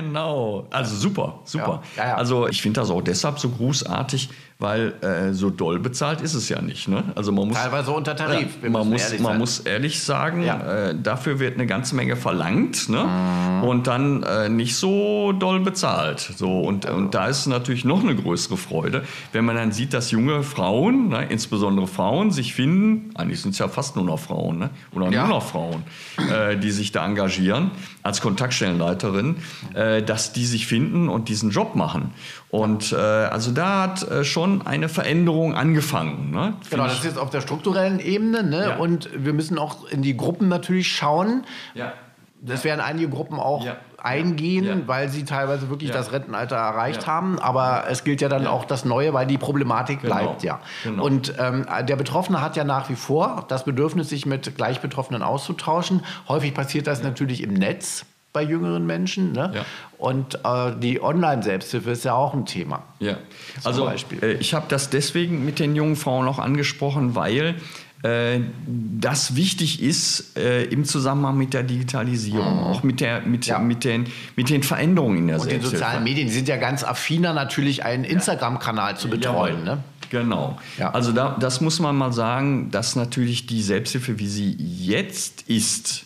genau. Also super, super. Ja, ja, ja. Also ich finde das auch deshalb so großartig, weil äh, so doll bezahlt ist es ja nicht. Ne? Also man muss Teilweise unter Tarif. Ja, man muss, ehrlich man sein. muss ehrlich sagen, Ja. äh, dafür wird eine ganze Menge verlangt ne? Mhm. und dann äh, nicht so doll bezahlt. So, und, und da ist natürlich noch eine größere Freude, wenn man dann sieht, dass junge Frauen, ne, insbesondere Frauen, sich finden, eigentlich sind es ja fast nur noch Frauen ne? oder Ja. nur noch Frauen, äh, die sich da engagieren als Kontaktstellenleiterin, äh, dass die sich finden und diesen Job machen. Und äh, also da hat äh, schon eine Veränderung angefangen. Ne? Genau, das ist jetzt auf der strukturellen Ebene. Ne? Ja. Und wir müssen auch in die Gruppen natürlich schauen. ja. Das werden einige Gruppen auch Ja. eingehen, Ja. weil sie teilweise wirklich Ja. das Rentenalter erreicht haben. Aber es gilt ja dann auch das Neue, weil die Problematik Genau. bleibt ja. Genau. Und ähm, der Betroffene hat ja nach wie vor das Bedürfnis, sich mit Gleichbetroffenen auszutauschen. Häufig passiert das natürlich im Netz bei jüngeren Menschen. Ne? Ja. Und äh, die Online-Selbsthilfe ist ja auch ein Thema. Ja, also äh, ich habe das deswegen mit den jungen Frauen auch angesprochen, weil äh, das wichtig ist äh, im Zusammenhang mit der Digitalisierung, auch mit, der, mit, Ja. mit, den, mit den Veränderungen in der Und die Selbsthilfe. sozialen Medien, die sind ja ganz affiner, natürlich einen Instagram-Kanal zu betreuen. Ne? Genau. Ja. Also da, das muss man mal sagen, dass natürlich die Selbsthilfe, wie sie jetzt ist,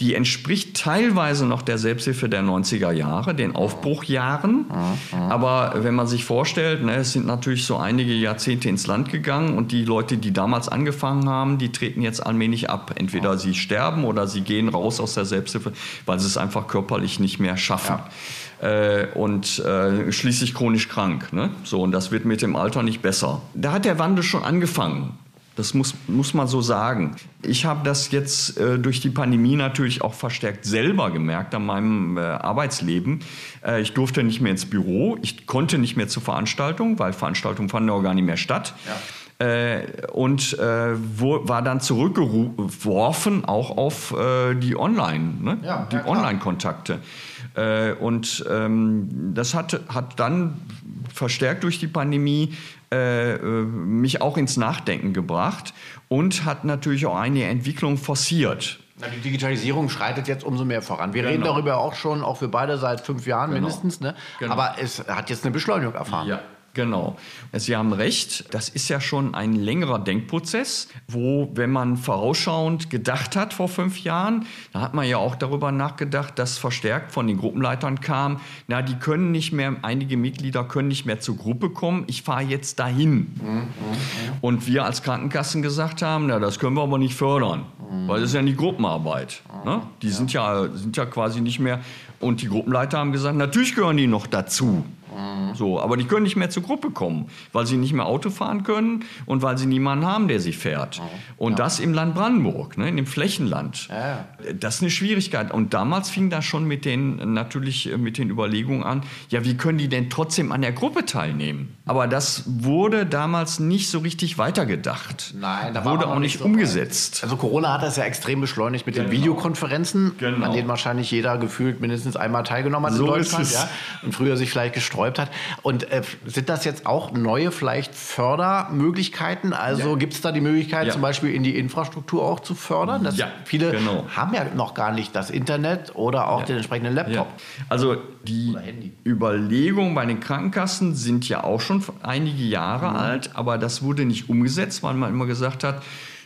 die entspricht teilweise noch der Selbsthilfe der 90er Jahre, den Aufbruchjahren. Aber wenn man sich vorstellt, ne, es sind natürlich so einige Jahrzehnte ins Land gegangen und die Leute, die damals angefangen haben, die treten jetzt allmählich ab. Entweder sie sterben oder sie gehen raus aus der Selbsthilfe, weil sie es einfach körperlich nicht mehr schaffen. Äh, und äh, schließlich chronisch krank. Ne? So, und das wird mit dem Alter nicht besser. Da hat der Wandel schon angefangen. Das muss, muss man so sagen. Ich habe das jetzt äh, durch die Pandemie natürlich auch verstärkt selber gemerkt an meinem äh, Arbeitsleben. Äh, ich durfte nicht mehr ins Büro, ich konnte nicht mehr zur Veranstaltung, weil Veranstaltungen fanden auch gar nicht mehr statt. Äh, und äh, wo, war dann zurückgeworfen auch auf äh, die Online, ne? Ja, die ja. Online-Kontakte. Und ähm, das hat, hat dann verstärkt durch die Pandemie äh, äh, mich auch ins Nachdenken gebracht und hat natürlich auch eine Entwicklung forciert. Na, die Digitalisierung schreitet jetzt umso mehr voran. Wir reden Genau. darüber auch schon, auch für beide seit fünf Jahren Genau. mindestens. Ne? Genau. Aber es hat jetzt eine Beschleunigung erfahren. Ja, genau. Sie haben recht, das ist ja schon ein längerer Denkprozess, wo, wenn man vorausschauend gedacht hat vor fünf Jahren, da hat man ja auch darüber nachgedacht, dass verstärkt von den Gruppenleitern kam, na, die können nicht mehr, einige Mitglieder können nicht mehr zur Gruppe kommen, ich fahre jetzt dahin. Und wir als Krankenkassen gesagt haben, na, das können wir aber nicht fördern, weil das ist ja nicht Gruppenarbeit. Ne? Die Sind, ja, sind ja quasi nicht mehr. Und die Gruppenleiter haben gesagt, natürlich gehören die noch dazu. So, aber die können nicht mehr zur Gruppe kommen, weil sie nicht mehr Auto fahren können und weil sie niemanden haben, der sie fährt. Und das im Land Brandenburg, ne, in dem Flächenland. Das ist eine Schwierigkeit. Und damals fing das schon mit den, natürlich äh, mit den Überlegungen an, ja, wie können die denn trotzdem an der Gruppe teilnehmen? Aber das wurde damals nicht so richtig weitergedacht. Nein, da war wurde auch nicht so umgesetzt. Also Corona hat das ja extrem beschleunigt mit den Genau. Videokonferenzen, Genau. an denen wahrscheinlich jeder gefühlt mindestens einmal teilgenommen hat So in ist Deutschland, es. ja, und früher sich vielleicht gesträubt hat. Und äh, sind das jetzt auch neue vielleicht Fördermöglichkeiten? Also Ja. gibt es da die Möglichkeit, Ja. zum Beispiel in die Infrastruktur auch zu fördern? Das Ja, viele genau. haben ja noch gar nicht das Internet oder auch den entsprechenden Laptop. Also die. Überlegungen bei den Krankenkassen sind ja auch schon einige Jahre Mhm. alt, aber das wurde nicht umgesetzt, weil man immer gesagt hat,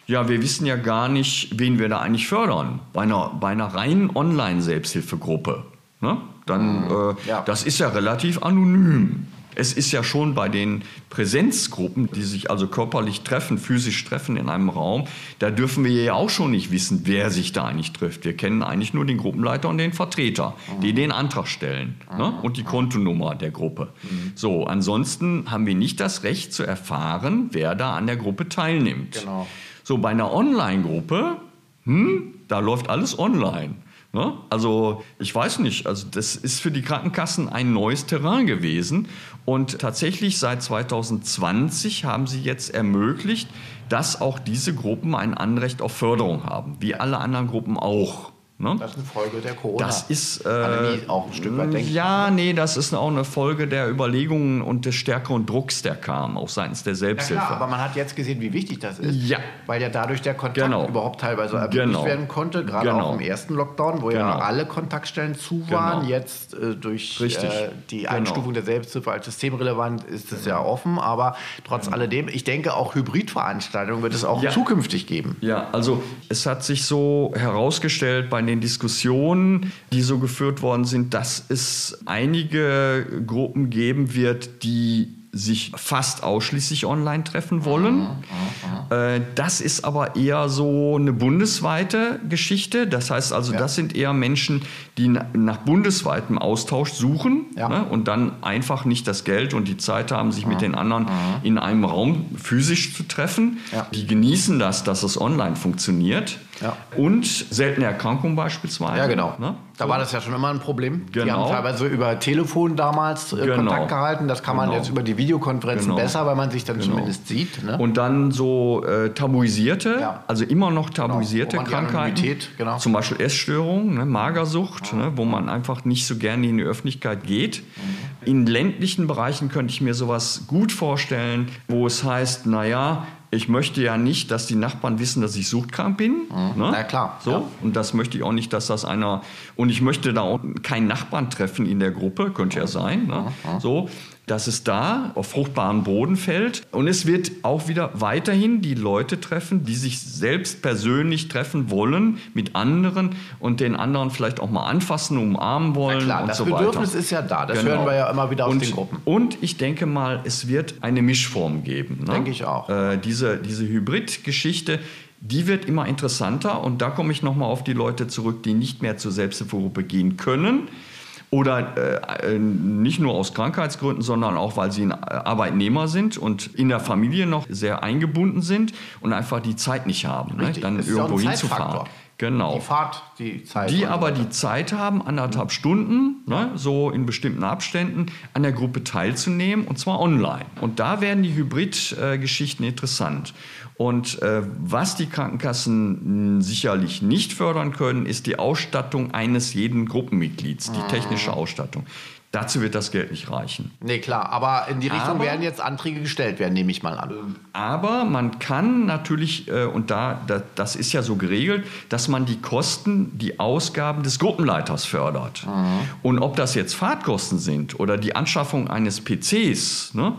ja, wir wissen ja gar nicht, wen wir da eigentlich fördern. Bei einer, bei einer reinen Online-Selbsthilfegruppe. Ne? Dann, äh, Mhm. Ja. das ist ja relativ anonym. Es ist ja schon bei den Präsenzgruppen, die sich also körperlich treffen, physisch treffen in einem Raum, da dürfen wir ja auch schon nicht wissen, wer sich da eigentlich trifft. Wir kennen eigentlich nur den Gruppenleiter und den Vertreter, die den Antrag stellen ne? und die Kontonummer der Gruppe. So, ansonsten haben wir nicht das Recht zu erfahren, wer da an der Gruppe teilnimmt. Genau. So, bei einer Online-Gruppe, hm, da läuft alles online. Ne? Also ich weiß nicht, also das ist für die Krankenkassen ein neues Terrain gewesen. Und tatsächlich seit 2020 haben sie jetzt ermöglicht, dass auch diese Gruppen ein Anrecht auf Förderung haben, wie alle anderen Gruppen auch. Ne? Das ist eine Folge der Corona. Das ist äh, auch ein Stück weit, denke ich. ja, nee, das ist auch eine Folge der Überlegungen und des stärkeren Drucks, der kam, auch seitens der Ja Selbsthilfe. klar, aber man hat jetzt gesehen, wie wichtig das ist. Ja. Weil ja dadurch der Kontakt Genau. überhaupt teilweise ermöglicht Genau. werden konnte, gerade Genau. auch im ersten Lockdown, wo ja Genau. alle Kontaktstellen zu waren. Genau. Jetzt äh, durch äh, die Genau. Einstufung der Selbsthilfe als systemrelevant ist es ja offen, aber trotz alledem, ich denke, auch Hybridveranstaltungen wird es auch Ja. zukünftig geben. Ja, also es hat sich so herausgestellt bei den Diskussionen, die so geführt worden sind, dass es einige Gruppen geben wird, die sich fast ausschließlich online treffen wollen. Äh, Das ist aber eher so eine bundesweite Geschichte. Das heißt also, das sind eher Menschen, die na- nach bundesweitem Austausch suchen Ja. ne, und dann einfach nicht das Geld und die Zeit haben, sich mit den anderen in einem Raum physisch zu treffen. Ja. Die genießen das, dass es online funktioniert. Ja. Und seltene Erkrankungen beispielsweise. Ja, genau. Ne? Da war das ja schon immer ein Problem. Die Genau. haben teilweise über Telefon damals äh, Genau. Kontakt gehalten. Das kann man Genau. jetzt über die Videokonferenzen Genau. besser, weil man sich dann Genau. zumindest sieht. Ne? Und dann so äh, tabuisierte, Ja. also immer noch tabuisierte Genau, die Krankheiten. Genau. Zum Beispiel Essstörungen, ne, Magersucht, ne, wo man einfach nicht so gerne in die Öffentlichkeit geht. Mhm. In ländlichen Bereichen könnte ich mir sowas gut vorstellen, wo es heißt, naja, ich möchte ja nicht, dass die Nachbarn wissen, dass ich suchtkrank bin. Ne? Mhm. Na klar, So. ja. Und das möchte ich auch nicht, dass das einer. Und ich möchte da auch keinen Nachbarn treffen in der Gruppe, könnte ja sein. Ne? So, dass es da auf fruchtbaren Boden fällt. Und es wird auch wieder weiterhin die Leute treffen, die sich selbst persönlich treffen wollen mit anderen und den anderen vielleicht auch mal anfassen, umarmen wollen. Na klar, und das so Bedürfnis weiter. ist ja da. Das Genau. hören wir ja immer wieder aus und, den Gruppen. Und ich denke mal, es wird eine Mischform geben. Ne? Denke ich auch. Äh, diese diese Hybrid-Geschichte, die wird immer interessanter. Und da komme ich nochmal auf die Leute zurück, die nicht mehr zur Selbsthilfegruppe gehen können. Oder äh, nicht nur aus Krankheitsgründen, sondern auch, weil sie ein Arbeitnehmer sind und in der Familie noch sehr eingebunden sind und einfach die Zeit nicht haben, ne? Dann irgendwo hinzufahren. Genau. Die Fahrt, die Zeit. Die aber die Zeit haben, anderthalb Stunden, ne, so in bestimmten Abständen, an der Gruppe teilzunehmen und zwar online. Und da werden die Hybrid-Geschichten interessant. Und äh, was die Krankenkassen mh, sicherlich nicht fördern können, ist die Ausstattung eines jeden Gruppenmitglieds, die technische Ausstattung. Dazu wird das Geld nicht reichen. Nee, klar. Aber in die Richtung Aber- werden jetzt Anträge gestellt werden, nehme ich mal an. Aber man kann natürlich, äh, und da, da, das ist ja so geregelt, dass man die Kosten, die Ausgaben des Gruppenleiters fördert. Und ob das jetzt Fahrtkosten sind oder die Anschaffung eines PCs ne,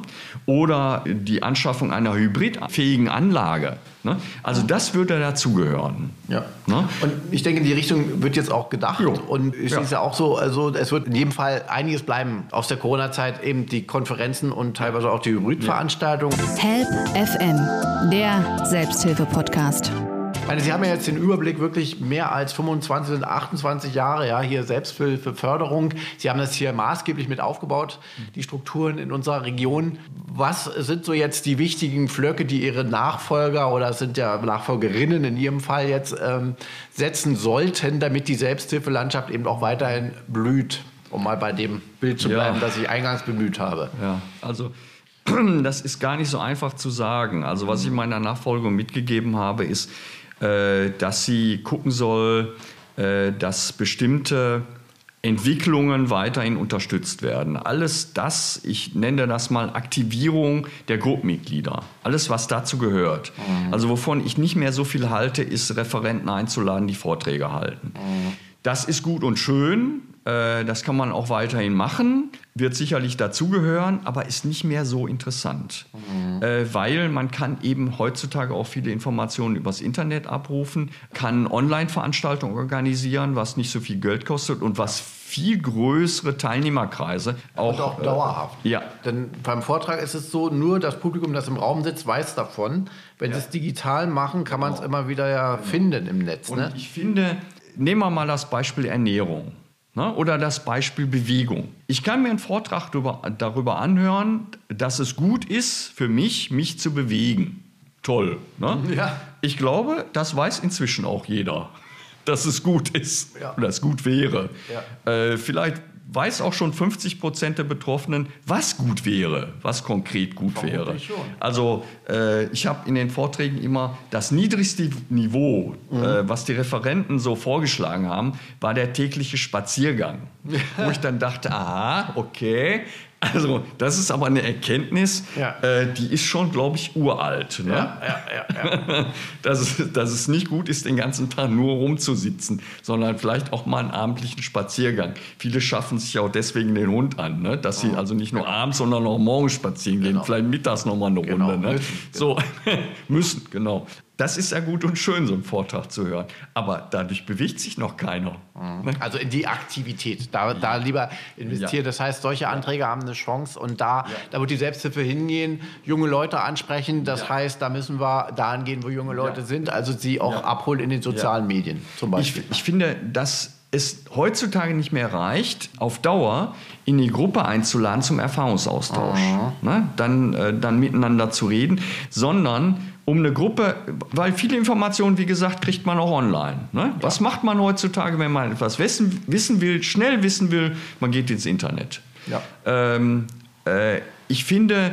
oder die Anschaffung einer hybridfähigen Anlage, ne, also das würde dazugehören. Ja. Ne? Und ich denke, in die Richtung wird jetzt auch gedacht. Jo. Und es Ja. ist ja auch so, also es wird in jedem Fall einiges bleiben aus der Corona-Zeit, eben die Konferenzen und teilweise auch die Hybridveranstaltungen. Help FM, der Selbsthilfe-Podcast. Meine, Sie haben ja jetzt den Überblick wirklich mehr als 25 und 28 Jahre, ja, hier Selbsthilfeförderung. Sie haben das hier maßgeblich mit aufgebaut, die Strukturen in unserer Region. Was sind so jetzt die wichtigen Flöcke, die Ihre Nachfolger oder sind ja Nachfolgerinnen in Ihrem Fall jetzt ähm, setzen sollten, damit die Selbsthilfelandschaft eben auch weiterhin blüht? Um mal bei dem Bild zu bleiben, ja. das ich eingangs bemüht habe. Ja, also das ist gar nicht so einfach zu sagen. Also was ich meiner Nachfolgung mitgegeben habe, ist, dass sie gucken soll, äh, dass bestimmte Entwicklungen weiterhin unterstützt werden. Alles das, ich nenne das mal Aktivierung der Gruppenmitglieder. Alles, was dazu gehört. Mhm. Also wovon ich nicht mehr so viel halte, ist Referenten einzuladen, die Vorträge halten. Mhm. Das ist gut und schön. Äh, das kann man auch weiterhin machen, wird sicherlich dazugehören, aber ist nicht mehr so interessant, mhm. Äh, weil man kann eben heutzutage auch viele Informationen übers Internet abrufen, kann Online-Veranstaltungen organisieren, was nicht so viel Geld kostet und was viel größere Teilnehmerkreise auch, und auch äh, dauerhaft. Äh, ja. Denn beim Vortrag ist es so, nur das Publikum, das im Raum sitzt, weiß davon. Wenn ja. sie es digital machen, kann man es genau. immer wieder ja genau. finden im Netz. Und ne? ich finde, nehmen wir mal das Beispiel Ernährung. Ne? Oder das Beispiel Bewegung. Ich kann mir einen Vortrag darüber, darüber anhören, dass es gut ist für mich, mich zu bewegen. Toll. Ne? Ja. Ich glaube, das weiß inzwischen auch jeder, dass es gut ist ja. oder es gut wäre. Ja. Äh, vielleicht weiß auch schon 50 Prozent der Betroffenen, was gut wäre, was konkret gut Warum wäre. Also äh, ich habe in den Vorträgen immer das niedrigste Niveau, mhm. äh, was die Referenten so vorgeschlagen haben, war der tägliche Spaziergang. wo ich dann dachte, aha, okay, also, das ist aber eine Erkenntnis, ja. äh, die ist schon, glaube ich, uralt. Ne? Ja, ja, dass, es, dass es nicht gut ist, den ganzen Tag nur rumzusitzen, sondern vielleicht auch mal einen abendlichen Spaziergang. Viele schaffen sich auch deswegen den Hund an, ne? dass sie oh. also nicht nur abends, sondern auch morgens spazieren gehen, genau. vielleicht mittags nochmal eine genau. Runde. Ne? Müssen, so, müssen, genau. Das ist ja gut und schön, so einen Vortrag zu hören. Aber dadurch bewegt sich noch keiner. Mhm. Also in die Aktivität. Da, da lieber investieren. Ja. Das heißt, solche Anträge haben eine Chance. Und da, ja. da wird die Selbsthilfe hingehen, junge Leute ansprechen. Das ja. heißt, da müssen wir dahin gehen, wo junge Leute sind. Also sie auch abholen in den sozialen Medien zum Beispiel. Ich, ich finde, dass es heutzutage nicht mehr reicht, auf Dauer in die Gruppe einzuladen zum Erfahrungsaustausch, ne? dann, äh, dann miteinander zu reden, sondern um eine Gruppe, weil viele Informationen, wie gesagt, kriegt man auch online. Ne? Ja. Was macht man heutzutage, wenn man etwas wissen, wissen will, schnell wissen will? Man geht ins Internet. Ja. Ähm, äh, ich finde,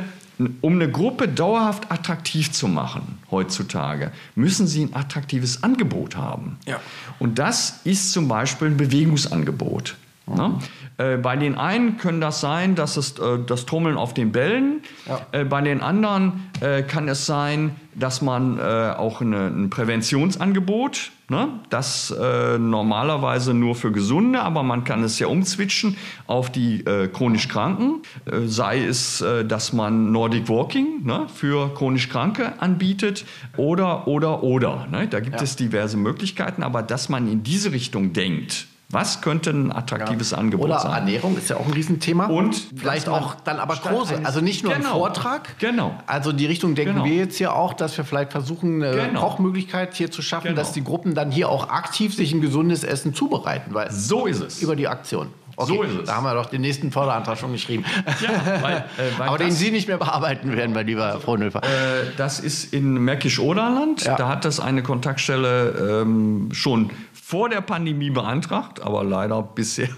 um eine Gruppe dauerhaft attraktiv zu machen heutzutage, müssen sie ein attraktives Angebot haben. Ja. Und das ist zum Beispiel ein Bewegungsangebot. Ne? Äh, bei den einen können das sein, dass es äh, das Trommeln auf den Bällen. Ja. Äh, bei den anderen kann es sein, dass man auch eine, ein Präventionsangebot, ne? das normalerweise nur für Gesunde, aber man kann es ja umzwitschen auf die chronisch Kranken. sei es, dass man Nordic Walking ne? für chronisch Kranke anbietet oder, oder, oder. Ne? Da gibt ja. es diverse Möglichkeiten, aber dass man in diese Richtung denkt, was könnte ein attraktives ja. Angebot Oder sein? Oder Ernährung ist ja auch ein Riesenthema. Und vielleicht auch dann aber große. Also nicht nur genau. ein Vortrag. Genau. Also die Richtung denken genau. wir jetzt hier auch, dass wir vielleicht versuchen, eine genau. Kochmöglichkeit hier zu schaffen, genau. dass die Gruppen dann hier auch aktiv sich ein gesundes Essen zubereiten. Weil so ist es. Über die Aktion. Okay, so ist es. Da haben wir doch den nächsten Förderantrag schon geschrieben. Ja, weil, äh, weil Aber den Sie nicht mehr bearbeiten werden, mein lieber also, Frohnhöfer. Äh, das ist in Märkisch-Oderland. Ja. Da hat das eine Kontaktstelle ähm, schon vor der Pandemie beantragt, aber leider bisher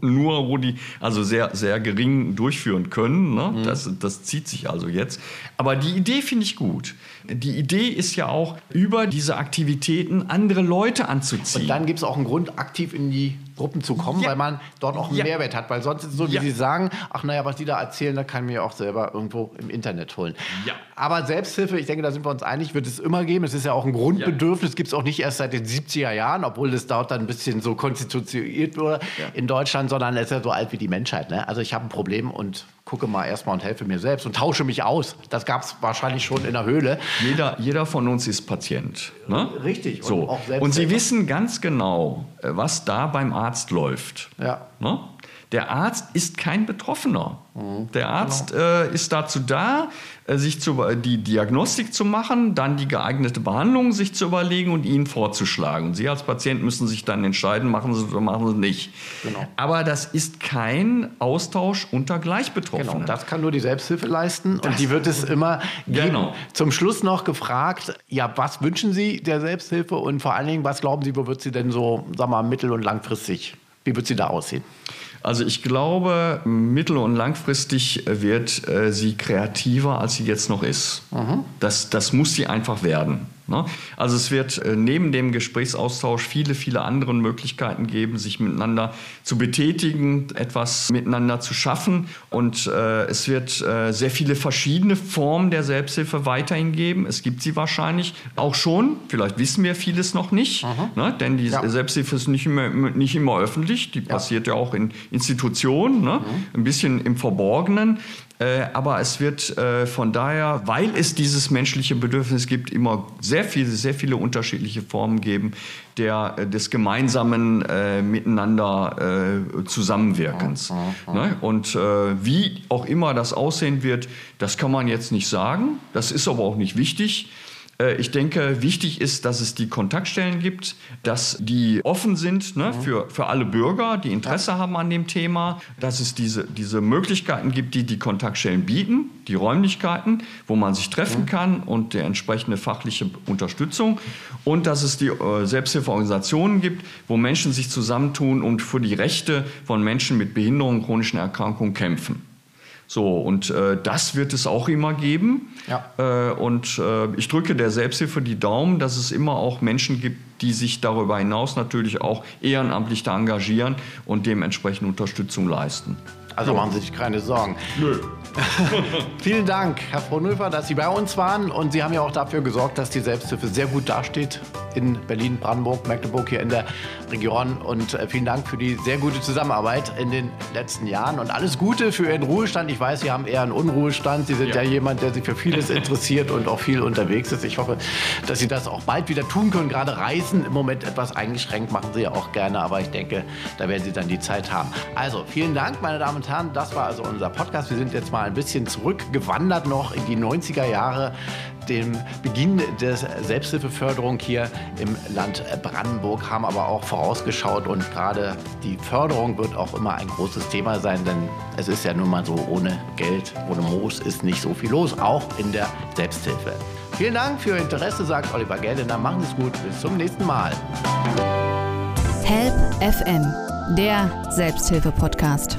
nur, wo die also sehr, sehr gering durchführen können. Ne? Mhm. Das, das zieht sich also jetzt. Aber die Idee finde ich gut. Die Idee ist ja auch, über diese Aktivitäten andere Leute anzuziehen. Und dann gibt es auch einen Grund, aktiv in die Gruppen zu kommen, ja. weil man dort auch einen ja. Mehrwert hat. Weil sonst ist es so, wie ja. Sie sagen, ach naja, was die da erzählen, da kann ich mir auch selber irgendwo im Internet holen. Ja. Aber Selbsthilfe, ich denke, da sind wir uns einig, wird es immer geben. Es ist ja auch ein Grundbedürfnis, gibt es auch nicht erst seit den 70er Jahren, obwohl das dort dann ein bisschen so konstituiert wurde in Deutschland, sondern es ist ja so alt wie die Menschheit. Ne? Also ich habe ein Problem und gucke mal erstmal und helfe mir selbst und tausche mich aus. Das gab es wahrscheinlich schon in der Höhle. Jeder, jeder von uns ist Patient. Ne? Richtig. So. Und, und Sie wissen ganz genau, äh, was da beim Arzt läuft. Ja. Ne? Der Arzt ist kein Betroffener. Der Arzt genau. äh, ist dazu da, äh, sich zu, die Diagnostik zu machen, dann die geeignete Behandlung sich zu überlegen und Ihnen vorzuschlagen. Und Sie als Patient müssen sich dann entscheiden, machen Sie es oder machen Sie es nicht. Genau. Aber das ist kein Austausch unter Gleichbetroffenen. Genau, das kann nur die Selbsthilfe leisten das und die wird es immer geben. Genau. Zum Schluss noch gefragt, ja, was wünschen Sie der Selbsthilfe und vor allen Dingen, was glauben Sie, wo wird sie denn so, wir mal, mittel- und langfristig, wie wird sie da aussehen? Also ich glaube, mittel- und langfristig wird äh, sie kreativer, als sie jetzt noch ist. Mhm. Das, das muss sie einfach werden. Ne? Also es wird äh, neben dem Gesprächsaustausch viele, viele andere Möglichkeiten geben, sich miteinander zu betätigen, etwas miteinander zu schaffen. Und äh, es wird äh, sehr viele verschiedene Formen der Selbsthilfe weiterhin geben. Es gibt sie wahrscheinlich auch schon. Vielleicht wissen wir vieles noch nicht, mhm. ne? denn die ja. Selbsthilfe ist nicht immer, nicht immer öffentlich. Die ja. passiert ja auch in Institutionen, ne? mhm. ein bisschen im Verborgenen. Äh, aber es wird äh, von daher, weil es dieses menschliche Bedürfnis gibt, immer sehr viele, sehr viele unterschiedliche Formen geben der, äh, des gemeinsamen äh, Miteinander äh, Zusammenwirkens. Ne? Und wie auch immer das aussehen wird, das kann man jetzt nicht sagen. Das ist aber auch nicht wichtig. Äh, ich denke, wichtig ist, dass es die Kontaktstellen gibt, dass die offen sind ne, mhm. für, für alle Bürger, die Interesse ja. haben an dem Thema, dass es diese, diese Möglichkeiten gibt, die die Kontaktstellen bieten, die Räumlichkeiten, wo man sich treffen mhm. kann und der entsprechende fachliche Unterstützung und dass es die äh, Selbsthilfeorganisationen gibt, wo Menschen sich zusammentun und für die Rechte von Menschen mit Behinderungen, chronischen Erkrankungen kämpfen. So, und äh, das wird es auch immer geben. Ja. Äh, und äh, ich drücke der Selbsthilfe die Daumen, dass es immer auch Menschen gibt, die sich darüber hinaus natürlich auch ehrenamtlich da engagieren und dementsprechend Unterstützung leisten. Also ja. machen Sie sich keine Sorgen. Nö. Vielen Dank, Herr Frohnhöfer, dass Sie bei uns waren. Und Sie haben ja auch dafür gesorgt, dass die Selbsthilfe sehr gut dasteht in Berlin, Brandenburg, Magdeburg, hier in der Region. Und äh, vielen Dank für die sehr gute Zusammenarbeit in den letzten Jahren. Und alles Gute für Ihren Ruhestand. Ich weiß, Sie haben eher einen Unruhestand. Sie sind ja, ja jemand, der sich für vieles interessiert und auch viel unterwegs ist. Ich hoffe, dass Sie das auch bald wieder tun können. Gerade Reisen im Moment etwas eingeschränkt machen Sie ja auch gerne. Aber ich denke, da werden Sie dann die Zeit haben. Also, vielen Dank, meine Damen und Herren. Das war also unser Podcast. Wir sind jetzt mal ein bisschen zurückgewandert noch in die 90er Jahre, dem Beginn der Selbsthilfeförderung hier im Land Brandenburg, haben aber auch vorausgeschaut und gerade die Förderung wird auch immer ein großes Thema sein, denn es ist ja nun mal so, ohne Geld, ohne Moos ist nicht so viel los, auch in der Selbsthilfe. Vielen Dank für Ihr Interesse, sagt Oliver Geldener. Machen Sie es gut, bis zum nächsten Mal. Help FM, der Selbsthilfe-Podcast.